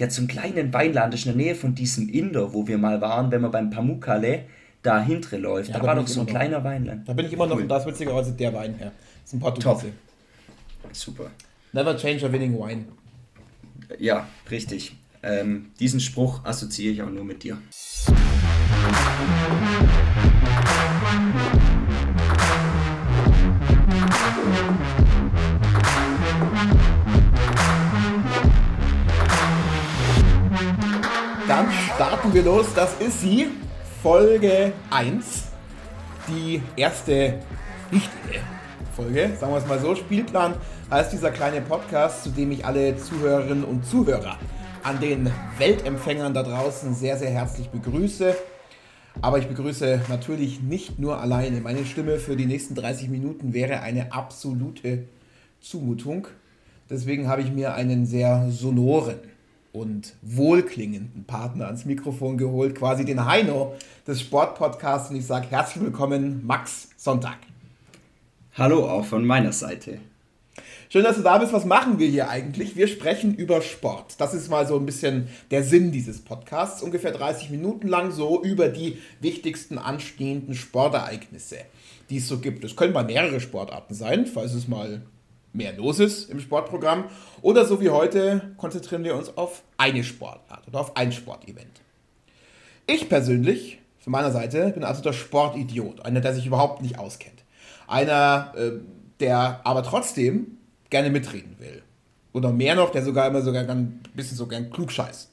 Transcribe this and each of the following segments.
der hat so einen kleinen Weinladen, das ist in der Nähe von diesem Inder, wo wir mal waren, wenn man beim Pamukkale da hintere läuft. Ja, da, da war doch so ein kleiner Weinland. Da bin ich immer noch, cool. da ist witzigerweise der Wein her. Das ist ein Portugiese. Top. Super. Never change a winning wine. Ja, richtig. Ähm, diesen Spruch assoziiere ich auch nur mit dir. Starten wir los. Das ist sie, Folge 1. Die erste richtige Folge, sagen wir es mal so. Spielplan heißt dieser kleine Podcast, zu dem ich alle Zuhörerinnen und Zuhörer an den Weltempfängern da draußen sehr, sehr herzlich begrüße. Aber ich begrüße natürlich nicht nur alleine. Meine Stimme für die nächsten 30 Minuten wäre eine absolute Zumutung. Deswegen habe ich mir einen sehr sonoren und wohlklingenden Partner ans Mikrofon geholt, quasi den Heino des Sportpodcasts. Und ich sage herzlich willkommen, Max Sonntag. Hallo auch von meiner Seite. Schön, dass du da bist. Was machen wir hier eigentlich? Wir sprechen über Sport. Das ist mal so ein bisschen der Sinn dieses Podcasts. Ungefähr 30 Minuten lang so über die wichtigsten anstehenden Sportereignisse, die es so gibt. Es können mal mehrere Sportarten sein, falls es mal mehr los ist im Sportprogramm. Oder so wie heute konzentrieren wir uns auf eine Sportart oder auf ein Sportevent. Ich persönlich, von meiner Seite, bin also der Sportidiot. Einer, der sich überhaupt nicht auskennt. Einer, äh, der aber trotzdem gerne mitreden will. Oder mehr noch, der sogar immer sogar ein bisschen so gern klug scheißt.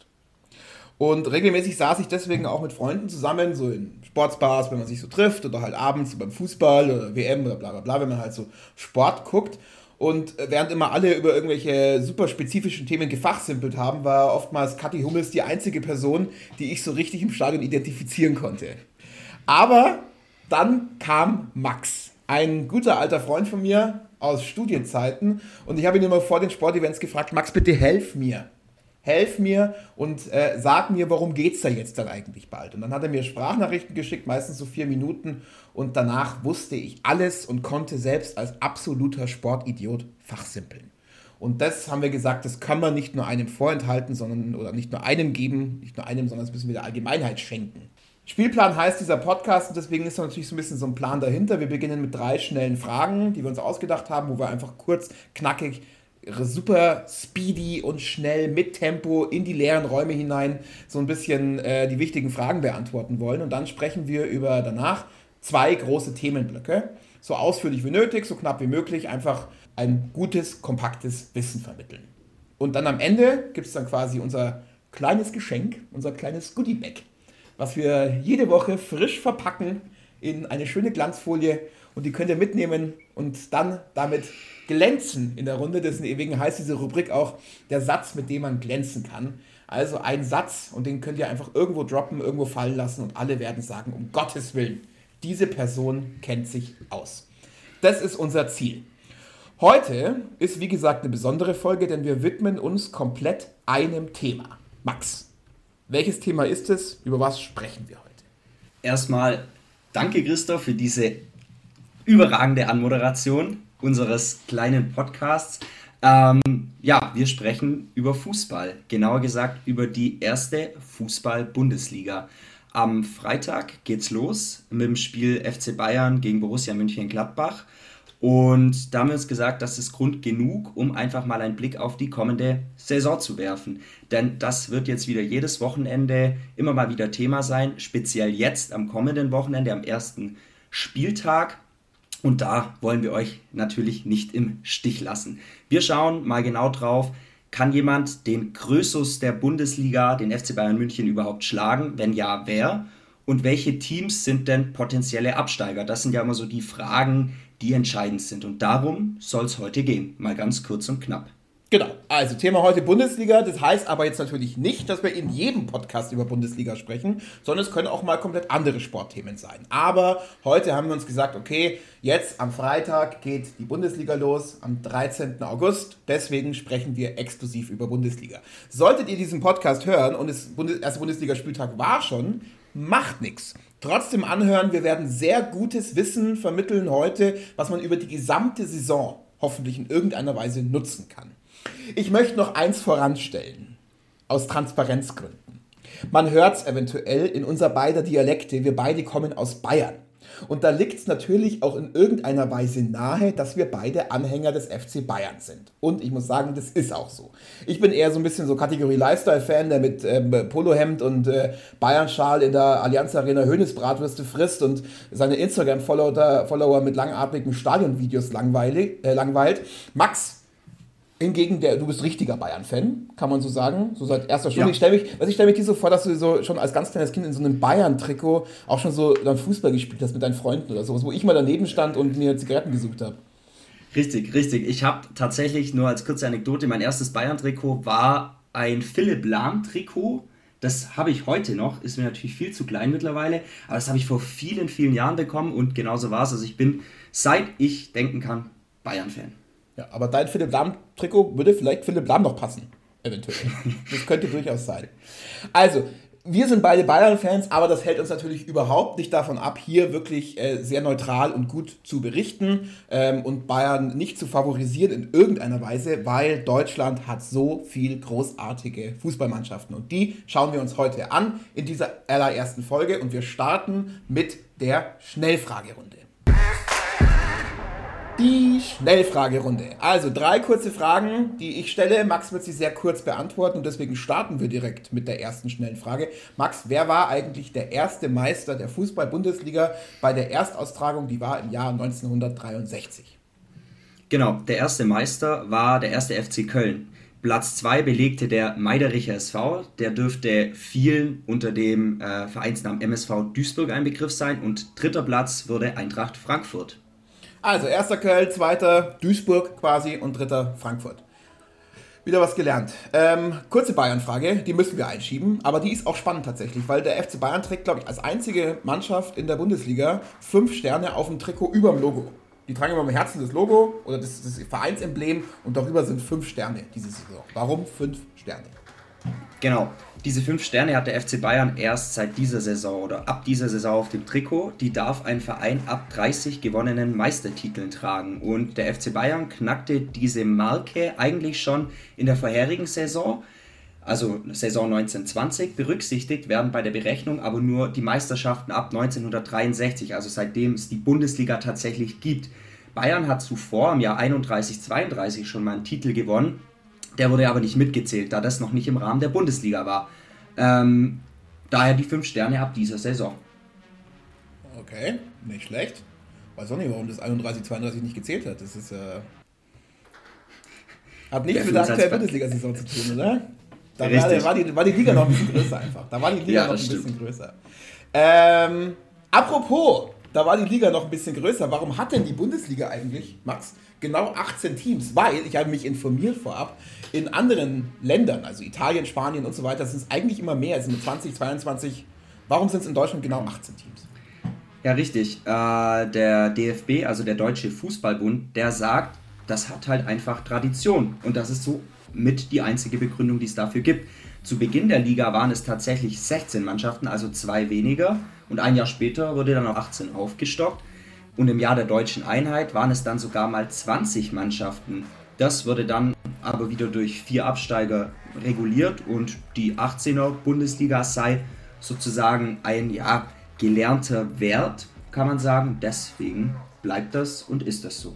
Und regelmäßig saß ich deswegen auch mit Freunden zusammen, so in Sportsbars, wenn man sich so trifft, oder halt abends beim Fußball oder WM oder bla bla bla, wenn man halt so Sport guckt. Und während immer alle über irgendwelche super spezifischen Themen gefachsimpelt haben, war oftmals Kathi Hummels die einzige Person, die ich so richtig im Stadion identifizieren konnte. Aber dann kam Max, ein guter alter Freund von mir aus Studienzeiten. Und ich habe ihn immer vor den Sportevents gefragt, Max, bitte helf mir helf mir und äh, sag mir, worum geht es da jetzt dann eigentlich bald. Und dann hat er mir Sprachnachrichten geschickt, meistens so vier Minuten. Und danach wusste ich alles und konnte selbst als absoluter Sportidiot fachsimpeln. Und das haben wir gesagt, das kann man nicht nur einem vorenthalten, sondern oder nicht nur einem geben, nicht nur einem, sondern das müssen wir der Allgemeinheit schenken. Spielplan heißt dieser Podcast und deswegen ist natürlich so ein bisschen so ein Plan dahinter. Wir beginnen mit drei schnellen Fragen, die wir uns ausgedacht haben, wo wir einfach kurz, knackig super speedy und schnell mit Tempo in die leeren Räume hinein so ein bisschen äh, die wichtigen Fragen beantworten wollen. Und dann sprechen wir über danach zwei große Themenblöcke. So ausführlich wie nötig, so knapp wie möglich, einfach ein gutes, kompaktes Wissen vermitteln. Und dann am Ende gibt es dann quasi unser kleines Geschenk, unser kleines Goodie-Bag, was wir jede Woche frisch verpacken in eine schöne Glanzfolie und die könnt ihr mitnehmen und dann damit glänzen in der Runde. Deswegen heißt diese Rubrik auch der Satz, mit dem man glänzen kann. Also ein Satz und den könnt ihr einfach irgendwo droppen, irgendwo fallen lassen und alle werden sagen, um Gottes Willen, diese Person kennt sich aus. Das ist unser Ziel. Heute ist wie gesagt eine besondere Folge, denn wir widmen uns komplett einem Thema. Max, welches Thema ist es? Über was sprechen wir heute? Erstmal danke Christoph für diese überragende Anmoderation unseres kleinen Podcasts. Ähm, ja, wir sprechen über Fußball, genauer gesagt über die erste Fußball-Bundesliga. Am Freitag geht's los mit dem Spiel FC Bayern gegen Borussia München-Gladbach. Und da haben wir uns gesagt, das ist Grund genug, um einfach mal einen Blick auf die kommende Saison zu werfen. Denn das wird jetzt wieder jedes Wochenende immer mal wieder Thema sein, speziell jetzt am kommenden Wochenende, am ersten Spieltag. Und da wollen wir euch natürlich nicht im Stich lassen. Wir schauen mal genau drauf, kann jemand den Krösus der Bundesliga, den FC Bayern München, überhaupt schlagen? Wenn ja, wer? Und welche Teams sind denn potenzielle Absteiger? Das sind ja immer so die Fragen, die entscheidend sind. Und darum soll es heute gehen. Mal ganz kurz und knapp. Genau, also Thema heute Bundesliga. Das heißt aber jetzt natürlich nicht, dass wir in jedem Podcast über Bundesliga sprechen, sondern es können auch mal komplett andere Sportthemen sein. Aber heute haben wir uns gesagt, okay, jetzt am Freitag geht die Bundesliga los, am 13. August. Deswegen sprechen wir exklusiv über Bundesliga. Solltet ihr diesen Podcast hören und es Bundes erste Bundesligaspieltag war schon, macht nichts. Trotzdem anhören, wir werden sehr gutes Wissen vermitteln heute, was man über die gesamte Saison hoffentlich in irgendeiner Weise nutzen kann. Ich möchte noch eins voranstellen. aus Transparenzgründen. Man hört es eventuell in unser beider Dialekte, wir beide kommen aus Bayern. Und da liegt es natürlich auch in irgendeiner Weise nahe, dass wir beide Anhänger des FC Bayern sind. Und ich muss sagen, das ist auch so. Ich bin eher so ein bisschen so Kategorie Lifestyle-Fan, der mit ähm, Polohemd und äh, Bayern-Schal in der Allianz Arena Höhnesbratwürste frisst und seine Instagram-Follower Follower mit langatmigen Stadionvideos äh, langweilt. Max Hingegen, der, du bist richtiger Bayern-Fan, kann man so sagen. So seit erster Stunde. Ja. Ich stelle mich, also stell mich dir so vor, dass du so schon als ganz kleines Kind in so einem Bayern-Trikot auch schon so dann Fußball gespielt hast mit deinen Freunden oder sowas, wo ich mal daneben stand und mir Zigaretten gesucht habe. Richtig, richtig. Ich habe tatsächlich nur als kurze Anekdote, mein erstes Bayern-Trikot war ein Philipp Lahm-Trikot. Das habe ich heute noch, ist mir natürlich viel zu klein mittlerweile, aber das habe ich vor vielen, vielen Jahren bekommen und genauso war es. Also ich bin, seit ich denken kann, Bayern-Fan. Ja, aber dein Philipp Lahm-Trikot würde vielleicht Philipp Lahm noch passen. Eventuell. Das könnte durchaus sein. Also, wir sind beide Bayern-Fans, aber das hält uns natürlich überhaupt nicht davon ab, hier wirklich äh, sehr neutral und gut zu berichten ähm, und Bayern nicht zu favorisieren in irgendeiner Weise, weil Deutschland hat so viel großartige Fußballmannschaften und die schauen wir uns heute an in dieser allerersten Folge und wir starten mit der Schnellfragerunde. Die Schnellfragerunde. Also drei kurze Fragen, die ich stelle. Max wird sie sehr kurz beantworten und deswegen starten wir direkt mit der ersten schnellen Frage. Max, wer war eigentlich der erste Meister der Fußball-Bundesliga bei der Erstaustragung? Die war im Jahr 1963. Genau, der erste Meister war der erste FC Köln. Platz 2 belegte der Meidericher SV. Der dürfte vielen unter dem äh, Vereinsnamen MSV Duisburg ein Begriff sein. Und dritter Platz wurde Eintracht Frankfurt. Also, erster Köln, zweiter Duisburg quasi und dritter Frankfurt. Wieder was gelernt. Ähm, kurze Bayern-Frage, die müssen wir einschieben, aber die ist auch spannend tatsächlich, weil der FC Bayern trägt, glaube ich, als einzige Mannschaft in der Bundesliga fünf Sterne auf dem Trikot über dem Logo. Die tragen immer im Herzen das Logo oder das, das Vereinsemblem und darüber sind fünf Sterne diese Saison. Warum fünf Sterne? Genau. Diese fünf Sterne hat der FC Bayern erst seit dieser Saison oder ab dieser Saison auf dem Trikot. Die darf ein Verein ab 30 gewonnenen Meistertiteln tragen. Und der FC Bayern knackte diese Marke eigentlich schon in der vorherigen Saison. Also Saison 1920 berücksichtigt werden bei der Berechnung aber nur die Meisterschaften ab 1963, also seitdem es die Bundesliga tatsächlich gibt. Bayern hat zuvor im Jahr 31-32 schon mal einen Titel gewonnen der wurde aber nicht mitgezählt, da das noch nicht im Rahmen der Bundesliga war. Ähm, daher die fünf Sterne ab dieser Saison. Okay, nicht schlecht. Weiß auch nicht, warum das 31, 32 nicht gezählt hat. Das ist äh, hat nichts mit der aktuellen Bundesliga-Saison zu tun, oder? Da war, war, die, war die Liga noch ein bisschen größer einfach. Da war die Liga ja, noch ein stimmt. bisschen größer. Ähm, apropos, da war die Liga noch ein bisschen größer. Warum hat denn die Bundesliga eigentlich, Max, genau 18 Teams? Weil, ich habe mich informiert vorab, in anderen Ländern, also Italien, Spanien und so weiter, sind es eigentlich immer mehr. Es sind 20, 22. Warum sind es in Deutschland genau 18 Teams? Ja, richtig. Äh, der DFB, also der Deutsche Fußballbund, der sagt, das hat halt einfach Tradition. Und das ist so mit die einzige Begründung, die es dafür gibt. Zu Beginn der Liga waren es tatsächlich 16 Mannschaften, also zwei weniger. Und ein Jahr später wurde dann auf 18 aufgestockt. Und im Jahr der deutschen Einheit waren es dann sogar mal 20 Mannschaften. Das wurde dann aber wieder durch vier Absteiger reguliert und die 18er Bundesliga sei sozusagen ein ja, gelernter Wert, kann man sagen. Deswegen bleibt das und ist das so.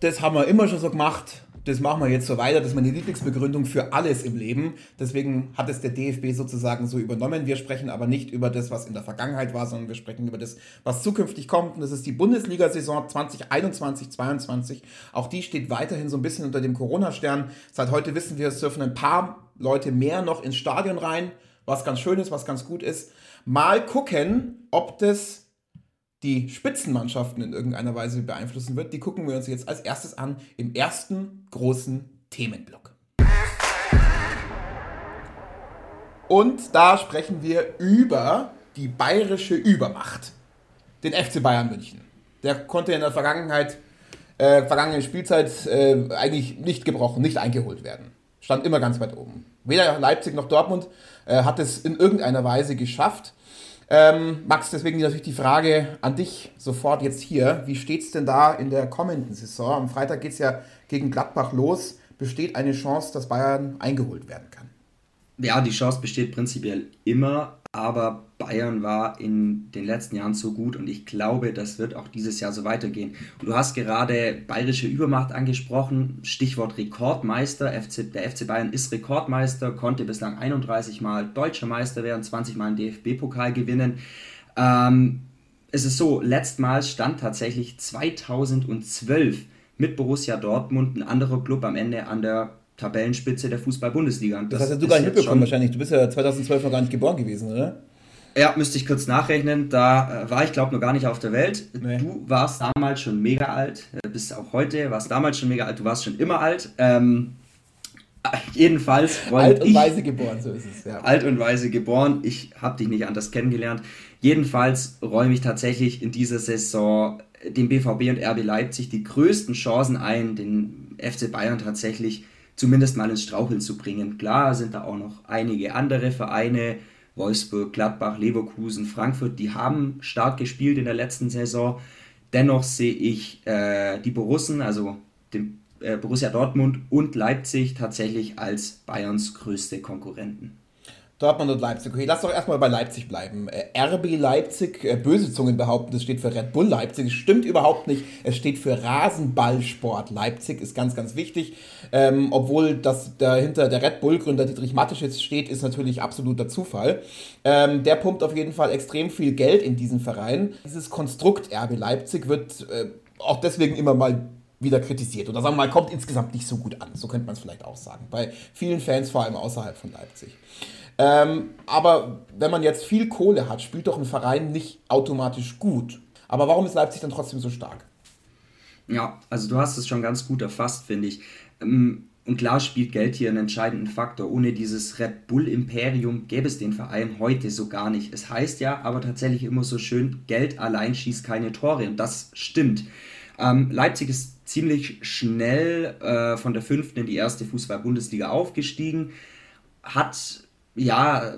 Das haben wir immer schon so gemacht das machen wir jetzt so weiter, das ist meine Lieblingsbegründung für alles im Leben. Deswegen hat es der DFB sozusagen so übernommen. Wir sprechen aber nicht über das, was in der Vergangenheit war, sondern wir sprechen über das, was zukünftig kommt. Und das ist die Bundesliga-Saison 2021-22. Auch die steht weiterhin so ein bisschen unter dem Corona-Stern. Seit heute wissen wir, es dürfen ein paar Leute mehr noch ins Stadion rein, was ganz schön ist, was ganz gut ist. Mal gucken, ob das die Spitzenmannschaften in irgendeiner Weise beeinflussen wird, die gucken wir uns jetzt als erstes an im ersten großen Themenblock. Und da sprechen wir über die bayerische Übermacht, den FC Bayern München. Der konnte in der Vergangenheit, äh, vergangenen Spielzeit äh, eigentlich nicht gebrochen, nicht eingeholt werden. Stand immer ganz weit oben. Weder Leipzig noch Dortmund äh, hat es in irgendeiner Weise geschafft. Ähm, Max, deswegen natürlich die Frage an dich sofort jetzt hier. Wie steht es denn da in der kommenden Saison? Am Freitag geht es ja gegen Gladbach los. besteht eine Chance, dass Bayern eingeholt werden kann. Ja, die Chance besteht prinzipiell immer, aber Bayern war in den letzten Jahren so gut und ich glaube, das wird auch dieses Jahr so weitergehen. Und du hast gerade bayerische Übermacht angesprochen, Stichwort Rekordmeister. FC, der FC Bayern ist Rekordmeister, konnte bislang 31 Mal deutscher Meister werden, 20 Mal einen DFB-Pokal gewinnen. Ähm, es ist so, letztmals stand tatsächlich 2012 mit Borussia Dortmund ein anderer Club am Ende an der Tabellenspitze der Fußball-Bundesliga. Das, das hast du gar nicht mitbekommen wahrscheinlich. Du bist ja 2012 noch gar nicht geboren gewesen, oder? Ja, müsste ich kurz nachrechnen. Da äh, war ich, glaube noch gar nicht auf der Welt. Nee. Du warst damals schon mega alt, äh, bist auch heute, warst damals schon mega alt, du warst schon immer alt. Ähm, jedenfalls. Alt und ich, weise geboren, so ist es. Ja. Alt und weise geboren. Ich habe dich nicht anders kennengelernt. Jedenfalls räume ich tatsächlich in dieser Saison dem BVB und RB Leipzig die größten Chancen ein, den FC Bayern tatsächlich zumindest mal ins Straucheln zu bringen. Klar sind da auch noch einige andere Vereine, Wolfsburg, Gladbach, Leverkusen, Frankfurt, die haben stark gespielt in der letzten Saison. Dennoch sehe ich äh, die Borussen, also den äh, Borussia Dortmund und Leipzig tatsächlich als Bayerns größte Konkurrenten. Dortmund und Leipzig. Okay, lass doch erstmal bei Leipzig bleiben. Äh, RB Leipzig, äh, böse Zungen behaupten, das steht für Red Bull Leipzig. Das stimmt überhaupt nicht. Es steht für Rasenballsport Leipzig, ist ganz, ganz wichtig. Ähm, obwohl das dahinter der Red Bull-Gründer Dietrich Mateschitz steht, ist natürlich absoluter Zufall. Ähm, der pumpt auf jeden Fall extrem viel Geld in diesen Verein. Dieses Konstrukt RB Leipzig wird äh, auch deswegen immer mal wieder kritisiert. Oder sagen wir mal, kommt insgesamt nicht so gut an. So könnte man es vielleicht auch sagen. Bei vielen Fans, vor allem außerhalb von Leipzig. Ähm, aber wenn man jetzt viel Kohle hat, spielt doch ein Verein nicht automatisch gut. Aber warum ist Leipzig dann trotzdem so stark? Ja, also du hast es schon ganz gut erfasst, finde ich. Ähm, und klar spielt Geld hier einen entscheidenden Faktor. Ohne dieses Red Bull-Imperium gäbe es den Verein heute so gar nicht. Es heißt ja aber tatsächlich immer so schön, Geld allein schießt keine Tore. Und das stimmt. Ähm, Leipzig ist ziemlich schnell äh, von der fünften in die erste Fußball-Bundesliga aufgestiegen, hat ja,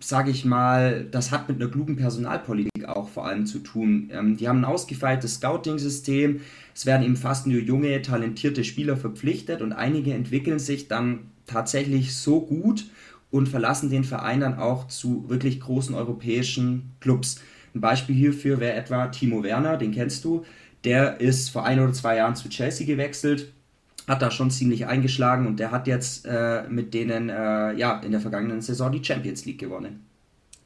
sage ich mal, das hat mit einer klugen Personalpolitik auch vor allem zu tun. Ähm, die haben ein ausgefeiltes Scouting-System, es werden eben fast nur junge, talentierte Spieler verpflichtet und einige entwickeln sich dann tatsächlich so gut und verlassen den Verein dann auch zu wirklich großen europäischen Clubs. Ein Beispiel hierfür wäre etwa Timo Werner, den kennst du. Der ist vor ein oder zwei Jahren zu Chelsea gewechselt hat da schon ziemlich eingeschlagen und der hat jetzt äh, mit denen äh, ja, in der vergangenen Saison die Champions League gewonnen.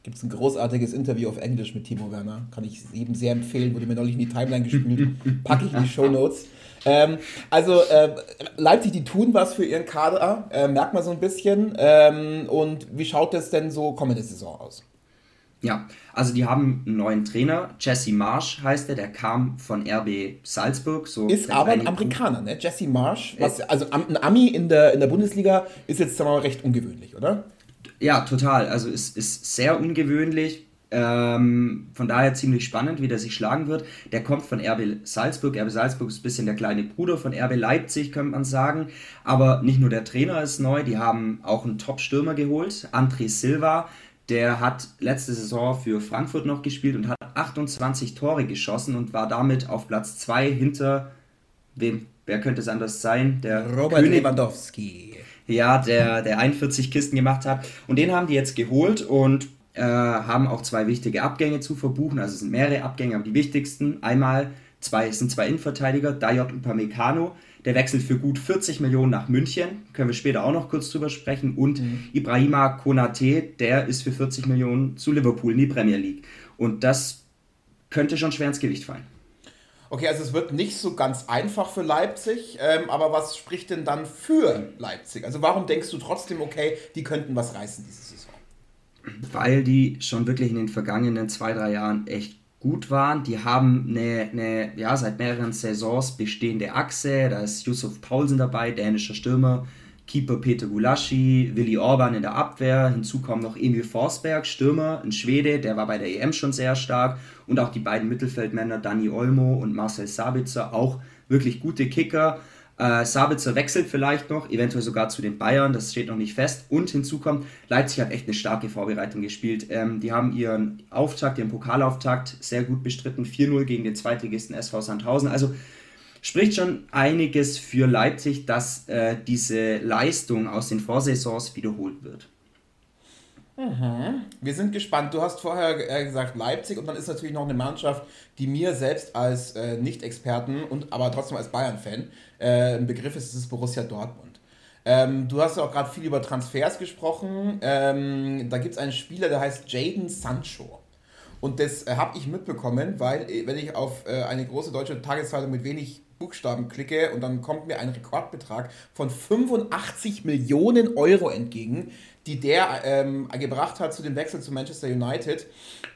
Gibt es ein großartiges Interview auf Englisch mit Timo Werner. Kann ich eben sehr empfehlen, wurde mir neulich in die Timeline gespielt. Packe ich in die Show Notes. Ähm, also äh, Leipzig, die tun was für ihren Kader, äh, merkt man so ein bisschen. Ähm, und wie schaut es denn so kommende Saison aus? Ja, also die haben einen neuen Trainer, Jesse Marsh heißt er, der kam von RB Salzburg. So ist aber ein Amerikaner, ne? Jesse Marsh, was, also ein Ami in der, in der Bundesliga ist jetzt sagen wir mal, recht ungewöhnlich, oder? Ja, total. Also ist, ist sehr ungewöhnlich. Ähm, von daher ziemlich spannend, wie der sich schlagen wird. Der kommt von RB Salzburg. RB Salzburg ist ein bisschen der kleine Bruder von RB Leipzig, könnte man sagen. Aber nicht nur der Trainer ist neu, die haben auch einen Top-Stürmer geholt, André Silva der hat letzte Saison für Frankfurt noch gespielt und hat 28 Tore geschossen und war damit auf Platz 2 hinter wem? Wer könnte es anders sein? Der Robert König, Lewandowski. Ja, der, der 41 Kisten gemacht hat. Und den haben die jetzt geholt und äh, haben auch zwei wichtige Abgänge zu verbuchen. Also es sind mehrere Abgänge, aber die wichtigsten. Einmal zwei, es sind zwei Innenverteidiger, Dayot Upamecano, der wechselt für gut 40 Millionen nach München. Können wir später auch noch kurz drüber sprechen. Und mhm. Ibrahima Konate, der ist für 40 Millionen zu Liverpool in die Premier League. Und das könnte schon schwer ins Gewicht fallen. Okay, also es wird nicht so ganz einfach für Leipzig, ähm, aber was spricht denn dann für Leipzig? Also warum denkst du trotzdem, okay, die könnten was reißen diese Saison? Weil die schon wirklich in den vergangenen zwei, drei Jahren echt gut waren. Die haben eine, eine ja, seit mehreren Saisons bestehende Achse. Da ist Yusuf Paulsen dabei, dänischer Stürmer, Keeper Peter Gulaschi, Willi Orban in der Abwehr. Hinzu kommen noch Emil Forsberg, Stürmer, ein Schwede, der war bei der EM schon sehr stark. Und auch die beiden Mittelfeldmänner Dani Olmo und Marcel Sabitzer, auch wirklich gute Kicker. Äh, Sabitzer wechselt vielleicht noch, eventuell sogar zu den Bayern, das steht noch nicht fest. Und hinzu kommt, Leipzig hat echt eine starke Vorbereitung gespielt. Ähm, die haben ihren Auftakt, ihren Pokalauftakt sehr gut bestritten, 4-0 gegen den Zweitligisten SV Sandhausen. Also spricht schon einiges für Leipzig, dass äh, diese Leistung aus den Vorsaisons wiederholt wird. Mhm. Wir sind gespannt. Du hast vorher äh, gesagt Leipzig und dann ist natürlich noch eine Mannschaft, die mir selbst als äh, Nicht-Experten und aber trotzdem als Bayern-Fan äh, ein Begriff ist, das ist Borussia Dortmund. Ähm, du hast ja auch gerade viel über Transfers gesprochen. Ähm, da gibt es einen Spieler, der heißt Jaden Sancho. Und das äh, habe ich mitbekommen, weil äh, wenn ich auf äh, eine große deutsche Tageszeitung mit wenig Buchstaben klicke und dann kommt mir ein Rekordbetrag von 85 Millionen Euro entgegen, die der ähm, gebracht hat zu dem Wechsel zu Manchester United.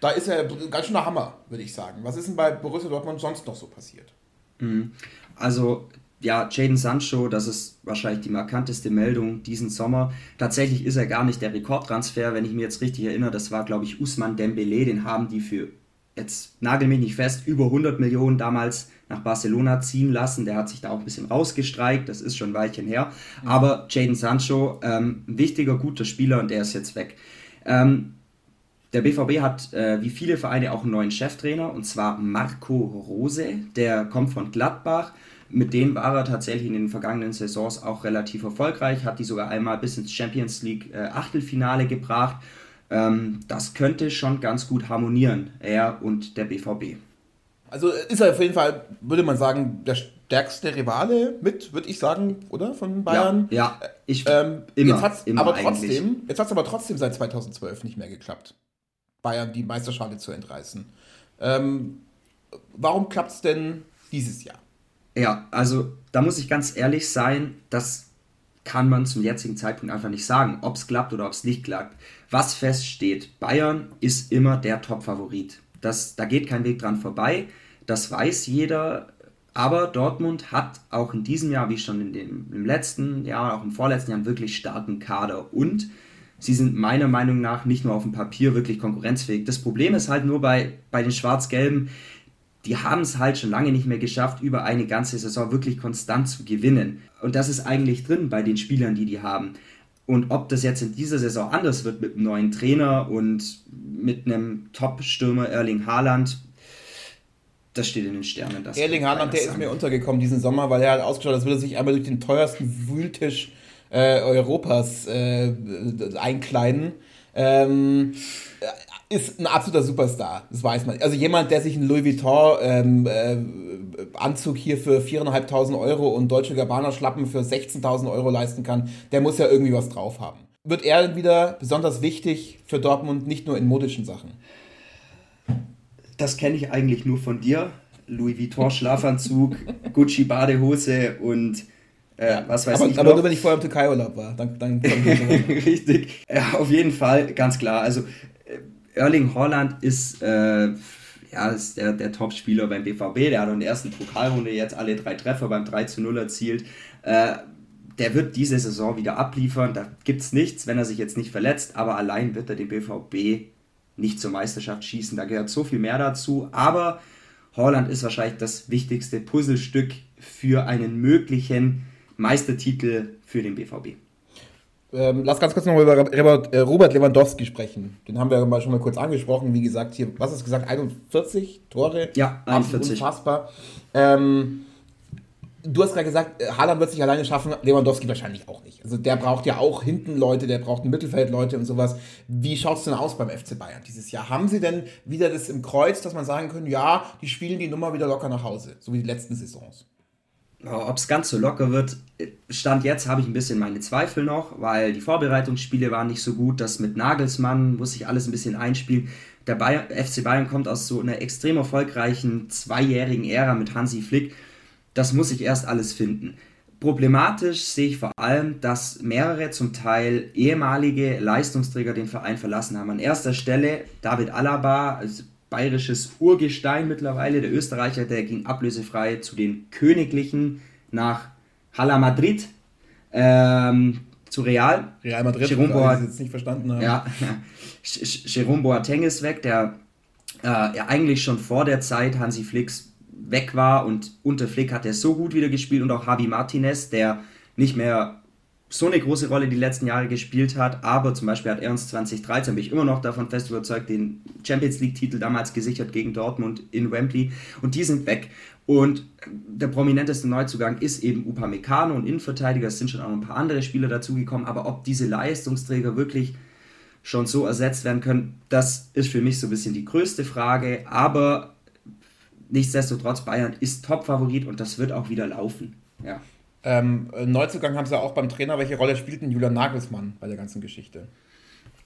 Da ist er ganz schön der Hammer, würde ich sagen. Was ist denn bei Borussia Dortmund sonst noch so passiert? Mhm. Also ja, Jaden Sancho, das ist wahrscheinlich die markanteste Meldung diesen Sommer. Tatsächlich ist er gar nicht der Rekordtransfer, wenn ich mir jetzt richtig erinnere. Das war, glaube ich, Usman Dembele. Den haben die für, jetzt nagel mich nicht fest, über 100 Millionen damals nach Barcelona ziehen lassen. Der hat sich da auch ein bisschen rausgestreikt, das ist schon ein Weilchen her. Aber Jaden Sancho, ähm, ein wichtiger, guter Spieler und der ist jetzt weg. Ähm, der BVB hat äh, wie viele Vereine auch einen neuen Cheftrainer und zwar Marco Rose. Der kommt von Gladbach. Mit dem war er tatsächlich in den vergangenen Saisons auch relativ erfolgreich, hat die sogar einmal bis ins Champions League äh, Achtelfinale gebracht. Ähm, das könnte schon ganz gut harmonieren, er und der BVB. Also ist er auf jeden Fall, würde man sagen, der stärkste Rivale mit, würde ich sagen, oder? Von Bayern. Ja, ja ich ähm, immer, jetzt hat's immer aber trotzdem, Jetzt hat es aber trotzdem seit 2012 nicht mehr geklappt, Bayern die Meisterschale zu entreißen. Ähm, warum klappt es denn dieses Jahr? Ja, also da muss ich ganz ehrlich sein, das kann man zum jetzigen Zeitpunkt einfach nicht sagen, ob es klappt oder ob es nicht klappt. Was feststeht, Bayern ist immer der Top-Favorit. da geht kein Weg dran vorbei das weiß jeder. Aber Dortmund hat auch in diesem Jahr, wie schon in dem, im letzten Jahr, auch im vorletzten Jahr, einen wirklich starken Kader. Und sie sind meiner Meinung nach nicht nur auf dem Papier wirklich konkurrenzfähig. Das Problem ist halt nur bei, bei den Schwarz-Gelben, die haben es halt schon lange nicht mehr geschafft, über eine ganze Saison wirklich konstant zu gewinnen. Und das ist eigentlich drin bei den Spielern, die die haben. Und ob das jetzt in dieser Saison anders wird mit einem neuen Trainer und mit einem Top-Stürmer Erling Haaland, das steht in den Sternen. Erling Haaland, der ist mir untergekommen diesen Sommer, weil er hat ausgeschaut, als würde er sich einmal durch den teuersten Wühltisch äh, Europas äh, einkleiden. Ähm, ist ein absoluter Superstar, das weiß man. Also jemand, der sich einen Louis Vuitton ähm, äh, Anzug hier für 4.500 Euro und Deutsche Gabbana Schlappen für 16.000 Euro leisten kann, der muss ja irgendwie was drauf haben. Wird er wieder besonders wichtig für Dortmund, nicht nur in modischen Sachen? Das kenne ich eigentlich nur von dir. Louis Vuitton Schlafanzug, Gucci Badehose und äh, was weiß aber, ich. Aber noch. nur wenn ich vorher im Türkei-Urlaub war, dann, dann Richtig. Ja, auf jeden Fall, ganz klar. Also äh, Erling Holland ist, äh, ja, ist der, der Top-Spieler beim BVB. Der hat in der ersten Pokalrunde jetzt alle drei Treffer beim 3 zu 0 erzielt. Äh, der wird diese Saison wieder abliefern. Da gibt es nichts, wenn er sich jetzt nicht verletzt. Aber allein wird er den BVB nicht zur Meisterschaft schießen. Da gehört so viel mehr dazu. Aber Holland ist wahrscheinlich das wichtigste Puzzlestück für einen möglichen Meistertitel für den BVB. Ähm, lass ganz kurz noch über Robert, äh, Robert Lewandowski sprechen. Den haben wir mal schon mal kurz angesprochen. Wie gesagt, hier, was hast du gesagt? 41 Tore? Ja, 41. Unfassbar. Ähm, du hast gerade gesagt, äh, Haaland wird sich alleine schaffen, Lewandowski wahrscheinlich auch nicht. Also der braucht ja auch hinten Leute, der braucht ein Mittelfeld Leute und sowas. Wie schaut es denn aus beim FC Bayern dieses Jahr? Haben sie denn wieder das im Kreuz, dass man sagen können, ja, die spielen die Nummer wieder locker nach Hause, so wie die letzten Saisons? Ob es ganz so locker wird, Stand jetzt habe ich ein bisschen meine Zweifel noch, weil die Vorbereitungsspiele waren nicht so gut. Das mit Nagelsmann muss sich alles ein bisschen einspielen. Der Bayern, FC Bayern kommt aus so einer extrem erfolgreichen zweijährigen Ära mit Hansi Flick das muss ich erst alles finden. Problematisch sehe ich vor allem, dass mehrere zum Teil ehemalige Leistungsträger den Verein verlassen haben. An erster Stelle David Alaba, also bayerisches Urgestein mittlerweile, der Österreicher, der ging ablösefrei zu den Königlichen nach Hala Madrid, ähm, zu Real. Real Madrid, Jerome Boat, jetzt nicht verstanden haben. Ja, Jerome Boateng ist weg, der äh, ja eigentlich schon vor der Zeit Hansi Flicks weg war und unter Flick hat er so gut wieder gespielt und auch Javi Martinez, der nicht mehr so eine große Rolle die letzten Jahre gespielt hat, aber zum Beispiel hat er uns 2013, bin ich immer noch davon fest überzeugt, den Champions League-Titel damals gesichert gegen Dortmund in Wembley. Und die sind weg. Und der prominenteste Neuzugang ist eben Upamecano und Innenverteidiger, es sind schon auch ein paar andere Spieler dazugekommen, aber ob diese Leistungsträger wirklich schon so ersetzt werden können, das ist für mich so ein bisschen die größte Frage, aber nichtsdestotrotz, Bayern ist Top-Favorit und das wird auch wieder laufen. Ja. Ähm, Neuzugang haben sie auch beim Trainer. Welche Rolle spielt denn Julian Nagelsmann bei der ganzen Geschichte?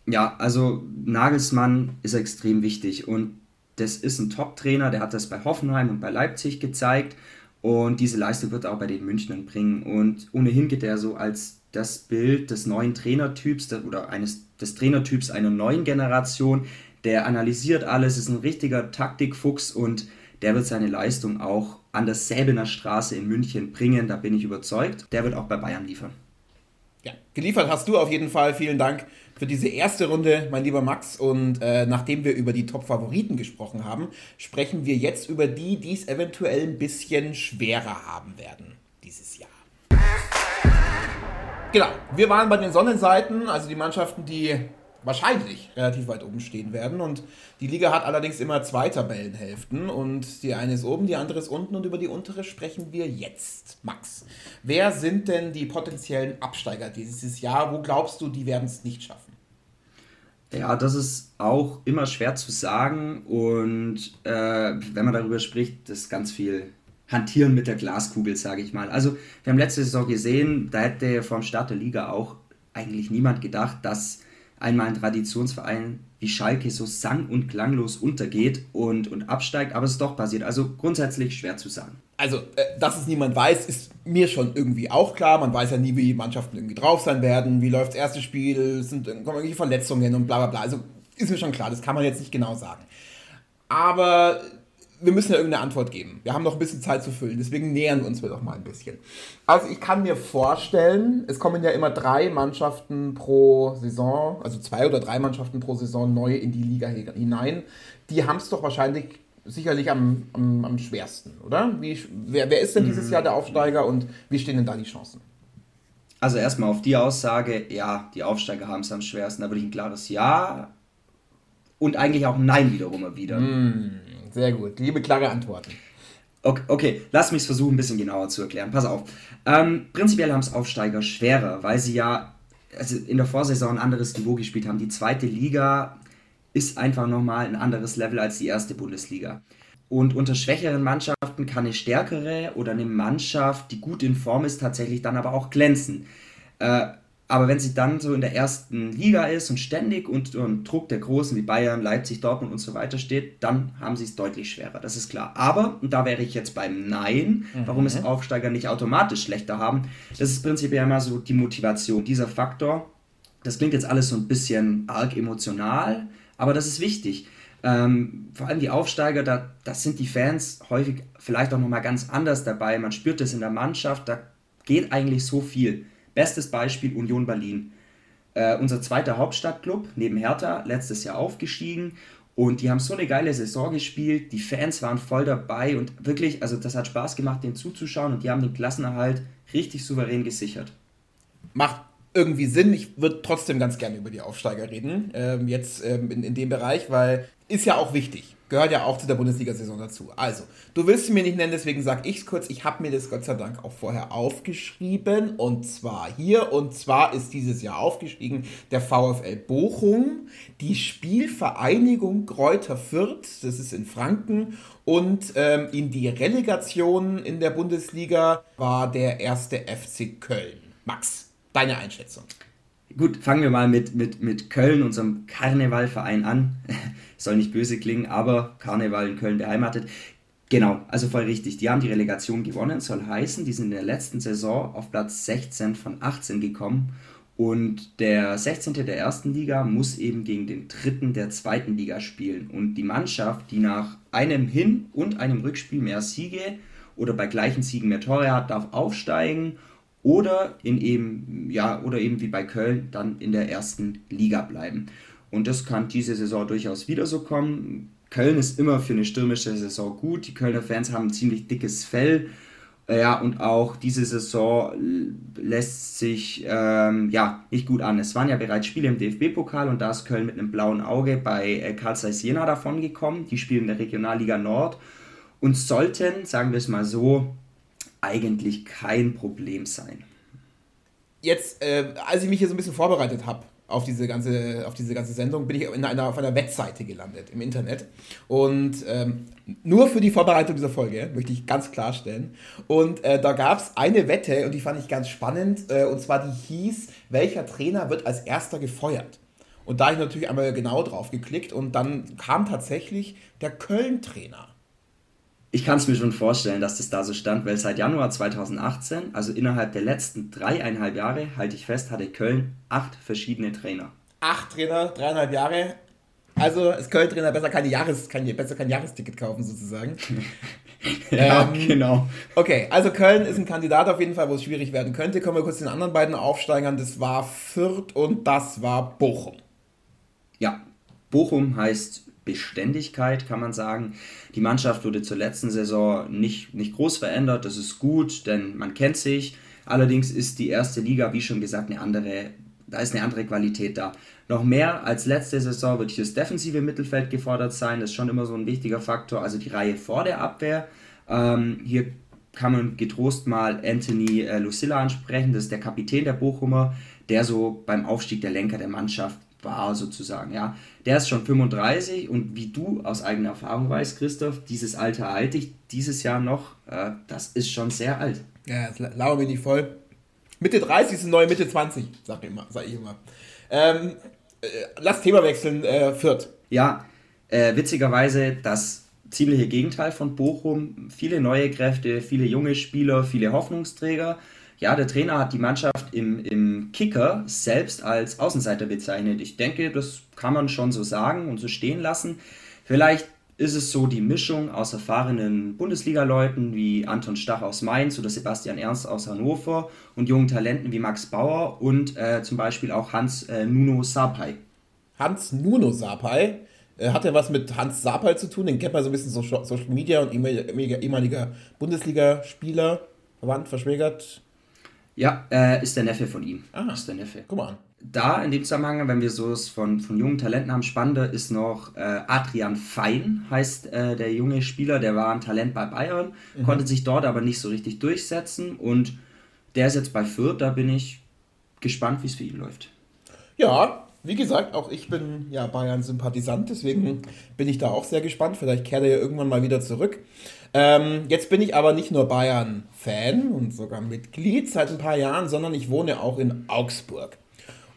Ja, also Nagelsmann ist extrem wichtig und das ist ein Top-Trainer, der hat das bei Hoffenheim und bei Leipzig gezeigt und diese Leistung wird er auch bei den Münchnern bringen und ohnehin geht er so als das Bild des neuen Trainertyps oder eines des Trainertyps einer neuen Generation, der analysiert alles, ist ein richtiger Taktikfuchs und der wird seine Leistung auch an der Säbener Straße in München bringen, da bin ich überzeugt. Der wird auch bei Bayern liefern. Ja, geliefert hast du auf jeden Fall. Vielen Dank für diese erste Runde, mein lieber Max. Und äh, nachdem wir über die Top-Favoriten gesprochen haben, sprechen wir jetzt über die, die es eventuell ein bisschen schwerer haben werden dieses Jahr. Genau, wir waren bei den Sonnenseiten, also die Mannschaften, die wahrscheinlich relativ weit oben stehen werden. Und die Liga hat allerdings immer zwei Tabellenhälften und die eine ist oben, die andere ist unten und über die untere sprechen wir jetzt. Max, wer sind denn die potenziellen Absteiger dieses Jahr? Wo glaubst du, die werden es nicht schaffen? Ja, das ist auch immer schwer zu sagen und äh, wenn man darüber spricht, das ist ganz viel Hantieren mit der Glaskugel, sage ich mal. Also wir haben letzte Saison gesehen, da hätte vom Start der Liga auch eigentlich niemand gedacht, dass einmal ein Traditionsverein wie Schalke so sang- und klanglos untergeht und, und absteigt, aber es ist doch passiert. Also grundsätzlich schwer zu sagen. Also, äh, dass es niemand weiß, ist mir schon irgendwie auch klar. Man weiß ja nie, wie Mannschaften irgendwie drauf sein werden, wie läuft das erste Spiel, sind kommen irgendwelche Verletzungen und bla bla bla. Also ist mir schon klar, das kann man jetzt nicht genau sagen. Aber wir müssen ja irgendeine Antwort geben. Wir haben noch ein bisschen Zeit zu füllen, deswegen nähern wir uns wir doch mal ein bisschen. Also ich kann mir vorstellen, es kommen ja immer drei Mannschaften pro Saison, also zwei oder drei Mannschaften pro Saison neu in die Liga hinein. Die haben es doch wahrscheinlich sicherlich am, am, am schwersten, oder? Wie, wer, wer ist denn dieses Jahr der Aufsteiger und wie stehen denn da die Chancen? Also erstmal auf die Aussage, ja, die Aufsteiger haben es am schwersten, da würde ich ein klares Ja und eigentlich auch Nein wiederum erwidern. Mm. Sehr gut. Liebe, klare Antworten. Okay, okay, lass mich es versuchen, ein bisschen genauer zu erklären. Pass auf. Ähm, prinzipiell haben es Aufsteiger schwerer, weil sie ja also in der Vorsaison ein anderes Niveau gespielt haben. Die zweite Liga ist einfach nochmal ein anderes Level als die erste Bundesliga. Und unter schwächeren Mannschaften kann eine stärkere oder eine Mannschaft, die gut in Form ist, tatsächlich dann aber auch glänzen. Äh, aber wenn sie dann so in der ersten Liga ist und ständig unter dem Druck der Großen wie Bayern, Leipzig, Dortmund und so weiter steht, dann haben sie es deutlich schwerer, das ist klar. Aber, und da wäre ich jetzt beim Nein, mhm. warum es Aufsteiger nicht automatisch schlechter haben, das ist prinzipiell immer so die Motivation. Dieser Faktor, das klingt jetzt alles so ein bisschen arg emotional, aber das ist wichtig. Ähm, vor allem die Aufsteiger, da das sind die Fans häufig vielleicht auch nochmal ganz anders dabei. Man spürt das in der Mannschaft, da geht eigentlich so viel. Bestes Beispiel Union Berlin. Äh, unser zweiter Hauptstadtclub neben Hertha, letztes Jahr aufgestiegen. Und die haben so eine geile Saison gespielt. Die Fans waren voll dabei und wirklich, also das hat Spaß gemacht, denen zuzuschauen. Und die haben den Klassenerhalt richtig souverän gesichert. Macht irgendwie Sinn. Ich würde trotzdem ganz gerne über die Aufsteiger reden, ähm, jetzt ähm, in, in dem Bereich, weil ist ja auch wichtig gehört ja auch zu der Bundesliga-Saison dazu. Also, du willst sie mir nicht nennen, deswegen sage ich es kurz. Ich habe mir das Gott sei Dank auch vorher aufgeschrieben. Und zwar hier. Und zwar ist dieses Jahr aufgestiegen der VfL Bochum, die Spielvereinigung Kräuter Fürth, das ist in Franken. Und ähm, in die Relegation in der Bundesliga war der erste FC Köln. Max, deine Einschätzung. Gut, fangen wir mal mit, mit, mit Köln, unserem Karnevalverein, an. Soll nicht böse klingen, aber Karneval in Köln beheimatet. Genau, also voll richtig. Die haben die Relegation gewonnen, soll heißen, die sind in der letzten Saison auf Platz 16 von 18 gekommen. Und der 16. der ersten Liga muss eben gegen den dritten der zweiten Liga spielen. Und die Mannschaft, die nach einem Hin- und einem Rückspiel mehr Siege oder bei gleichen Siegen mehr Tore hat, darf aufsteigen oder in eben, ja, oder eben wie bei Köln dann in der ersten Liga bleiben. Und das kann diese Saison durchaus wieder so kommen. Köln ist immer für eine stürmische Saison gut. Die Kölner Fans haben ein ziemlich dickes Fell Ja, und auch diese Saison lässt sich ähm, ja nicht gut an. Es waren ja bereits Spiele im DFB-Pokal und da ist Köln mit einem blauen Auge bei äh, Karl Zeiss Jena davon gekommen. Die spielen in der Regionalliga Nord und sollten, sagen wir es mal so, eigentlich kein Problem sein. Jetzt, äh, als ich mich hier so ein bisschen vorbereitet habe auf diese ganze, auf diese ganze Sendung, bin ich in einer, auf einer Webseite gelandet im Internet. Und ähm, nur für die Vorbereitung dieser Folge möchte ich ganz klarstellen. Und äh, da gab es eine Wette und die fand ich ganz spannend. Äh, und zwar die hieß, welcher Trainer wird als erster gefeuert? Und da habe ich natürlich einmal genau drauf geklickt und dann kam tatsächlich der Köln-Trainer. Ich kann es mir schon vorstellen, dass das da so stand, weil seit Januar 2018, also innerhalb der letzten dreieinhalb Jahre, halte ich fest, hatte Köln acht verschiedene Trainer. Acht Trainer, dreieinhalb Jahre. Also ist Köln-Trainer besser kein, Jahres, besser kein Jahresticket kaufen sozusagen. ja, ähm, genau. Okay, also Köln ist ein Kandidat auf jeden Fall, wo es schwierig werden könnte. Kommen wir kurz zu den anderen beiden Aufsteigern. Das war Fürth und das war Bochum. Ja, Bochum heißt Beständigkeit, kann man sagen. Die Mannschaft wurde zur letzten Saison nicht, nicht groß verändert. Das ist gut, denn man kennt sich. Allerdings ist die erste Liga, wie schon gesagt, eine andere, da ist eine andere Qualität da. Noch mehr als letzte Saison wird hier das defensive Mittelfeld gefordert sein. Das ist schon immer so ein wichtiger Faktor. Also die Reihe vor der Abwehr. Ähm, hier kann man getrost mal Anthony äh, Lucilla ansprechen. Das ist der Kapitän der Bochumer, der so beim Aufstieg der Lenker der Mannschaft war sozusagen, ja. Der ist schon 35 und wie du aus eigener Erfahrung weißt, Christoph, dieses Alter halte ich dieses Jahr noch, äh, das ist schon sehr alt. Ja, das lauert mir nicht voll. Mitte 30 ist neue Mitte 20, sag ich immer. Sag ich immer. Ähm, äh, lass Thema wechseln, äh, Fürth. Ja, äh, witzigerweise das ziemliche Gegenteil von Bochum. Viele neue Kräfte, viele junge Spieler, viele Hoffnungsträger. Ja, der Trainer hat die Mannschaft im, im Kicker selbst als Außenseiter bezeichnet. Ich denke, das kann man schon so sagen und so stehen lassen. Vielleicht ist es so die Mischung aus erfahrenen Bundesliga-Leuten wie Anton Stach aus Mainz oder Sebastian Ernst aus Hannover und jungen Talenten wie Max Bauer und äh, zum Beispiel auch Hans äh, Nuno Sapai. Hans Nuno Sapai? Äh, hat er was mit Hans Sapai zu tun? Den kennt man so ein bisschen so Social Media und ehemaliger, ehemaliger Bundesliga-Spieler, verwandt, verschwägert. Ja, äh, ist der Neffe von ihm. Ah, ist der Neffe. Guck mal an. Da in dem Zusammenhang, wenn wir so es von, von jungen Talenten haben, spannender ist noch äh, Adrian Fein, heißt äh, der junge Spieler, der war ein Talent bei Bayern, mhm. konnte sich dort aber nicht so richtig durchsetzen und der ist jetzt bei Fürth, da bin ich gespannt, wie es für ihn läuft. Ja, wie gesagt, auch ich bin ja Bayern-Sympathisant, deswegen bin ich da auch sehr gespannt. Vielleicht kehrt er ja irgendwann mal wieder zurück. Ähm, jetzt bin ich aber nicht nur Bayern-Fan und sogar Mitglied seit ein paar Jahren, sondern ich wohne auch in Augsburg.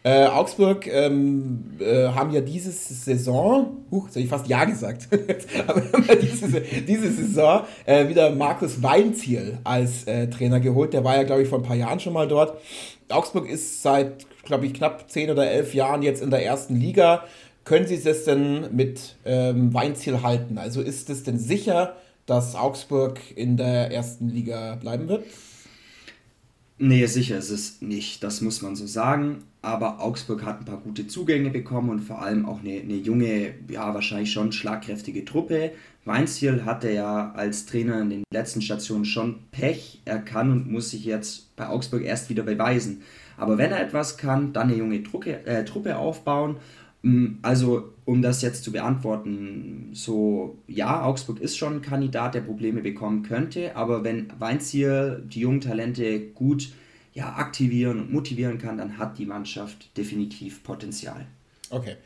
Äh, Augsburg ähm, äh, haben ja diese Saison, huch, jetzt habe ich fast Ja gesagt, aber diese, diese Saison äh, wieder Markus Weinziel als äh, Trainer geholt. Der war ja, glaube ich, vor ein paar Jahren schon mal dort. Augsburg ist seit, glaube ich, knapp zehn oder elf Jahren jetzt in der ersten Liga. Können Sie es denn mit ähm, Weinziel halten? Also ist es denn sicher, dass Augsburg in der ersten Liga bleiben wird? Nee, sicher ist es nicht, das muss man so sagen. Aber Augsburg hat ein paar gute Zugänge bekommen und vor allem auch eine, eine junge, ja, wahrscheinlich schon schlagkräftige Truppe. Weinziel hatte ja als Trainer in den letzten Stationen schon Pech. Er kann und muss sich jetzt bei Augsburg erst wieder beweisen. Aber wenn er etwas kann, dann eine junge Truppe, äh, Truppe aufbauen also, um das jetzt zu beantworten, so ja, Augsburg ist schon ein Kandidat, der Probleme bekommen könnte, aber wenn Weinziel die jungen Talente gut ja, aktivieren und motivieren kann, dann hat die Mannschaft definitiv Potenzial. Okay.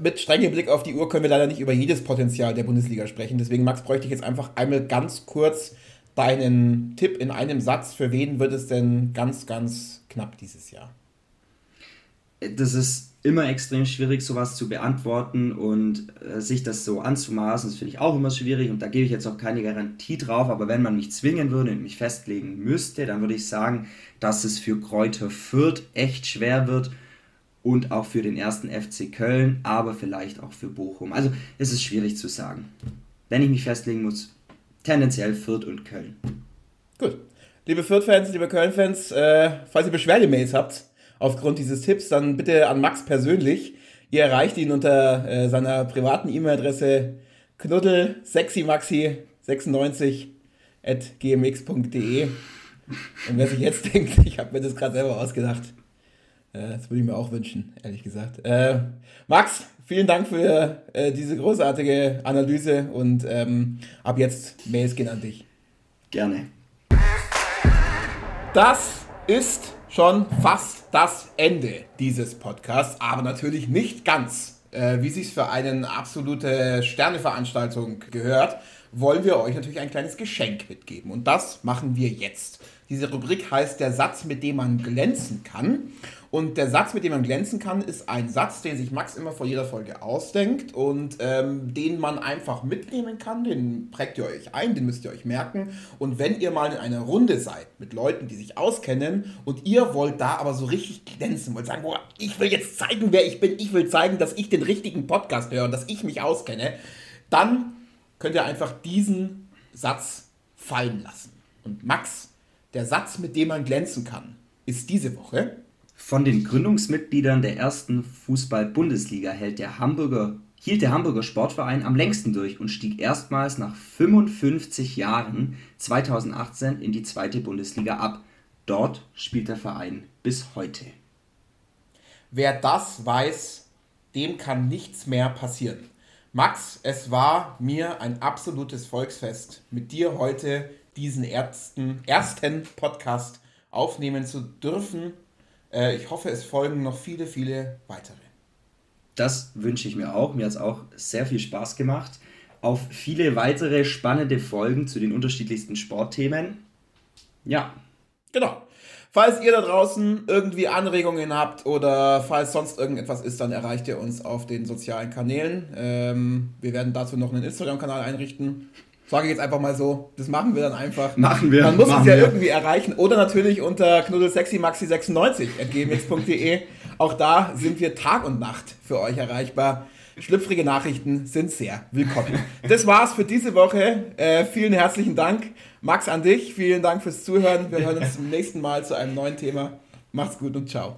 Mit strengem Blick auf die Uhr können wir leider nicht über jedes Potenzial der Bundesliga sprechen. Deswegen, Max, bräuchte ich jetzt einfach einmal ganz kurz deinen Tipp in einem Satz. Für wen wird es denn ganz, ganz knapp dieses Jahr? Das ist immer extrem schwierig, sowas zu beantworten und äh, sich das so anzumaßen, das finde ich auch immer schwierig und da gebe ich jetzt auch keine Garantie drauf, aber wenn man mich zwingen würde und mich festlegen müsste, dann würde ich sagen, dass es für Kräuter Fürth echt schwer wird und auch für den ersten FC Köln, aber vielleicht auch für Bochum. Also es ist schwierig zu sagen. Wenn ich mich festlegen muss, tendenziell Fürth und Köln. Gut. Liebe Fürth-Fans, liebe Köln-Fans, äh, falls ihr Beschwerdemails habt, aufgrund dieses Tipps, dann bitte an Max persönlich. Ihr erreicht ihn unter äh, seiner privaten E-Mail-Adresse knuddel sexymaxi96 at gmx.de. Und wer sich jetzt denkt, ich habe mir das gerade selber ausgedacht, äh, das würde ich mir auch wünschen, ehrlich gesagt. Äh, Max, vielen Dank für äh, diese großartige Analyse und ähm, ab jetzt Mails gehen an dich. Gerne. Das ist schon fast das Ende dieses Podcasts, aber natürlich nicht ganz. Äh, wie sich für eine absolute Sterneveranstaltung gehört, wollen wir euch natürlich ein kleines Geschenk mitgeben. Und das machen wir jetzt. Diese Rubrik heißt der Satz, mit dem man glänzen kann. Und der Satz, mit dem man glänzen kann, ist ein Satz, den sich Max immer vor jeder Folge ausdenkt und ähm, den man einfach mitnehmen kann. Den prägt ihr euch ein, den müsst ihr euch merken. Und wenn ihr mal in einer Runde seid mit Leuten, die sich auskennen und ihr wollt da aber so richtig glänzen, wollt sagen, boah, ich will jetzt zeigen, wer ich bin, ich will zeigen, dass ich den richtigen Podcast höre und dass ich mich auskenne, dann könnt ihr einfach diesen Satz fallen lassen. Und Max, der Satz, mit dem man glänzen kann, ist diese Woche von den Gründungsmitgliedern der ersten Fußball-Bundesliga hält der Hamburger, hielt der Hamburger Sportverein am längsten durch und stieg erstmals nach 55 Jahren 2018 in die zweite Bundesliga ab. Dort spielt der Verein bis heute. Wer das weiß, dem kann nichts mehr passieren. Max, es war mir ein absolutes Volksfest, mit dir heute diesen ersten, ersten Podcast aufnehmen zu dürfen ich hoffe, es folgen noch viele, viele weitere. Das wünsche ich mir auch. Mir hat es auch sehr viel Spaß gemacht. Auf viele weitere spannende Folgen zu den unterschiedlichsten Sportthemen. Ja. Genau. Falls ihr da draußen irgendwie Anregungen habt oder falls sonst irgendetwas ist, dann erreicht ihr uns auf den sozialen Kanälen. Ähm, wir werden dazu noch einen Instagram-Kanal einrichten. Sage ich jetzt einfach mal so. Das machen wir dann einfach. Machen wir. Man muss es ja wir. irgendwie erreichen. Oder natürlich unter knuddelsexymaxi96.gmx.de. Auch da sind wir Tag und Nacht für euch erreichbar. Schlüpfrige Nachrichten sind sehr willkommen. Das war's für diese Woche. Äh, vielen herzlichen Dank. Max an dich. Vielen Dank fürs Zuhören. Wir hören uns zum nächsten Mal zu einem neuen Thema. Macht's gut und ciao.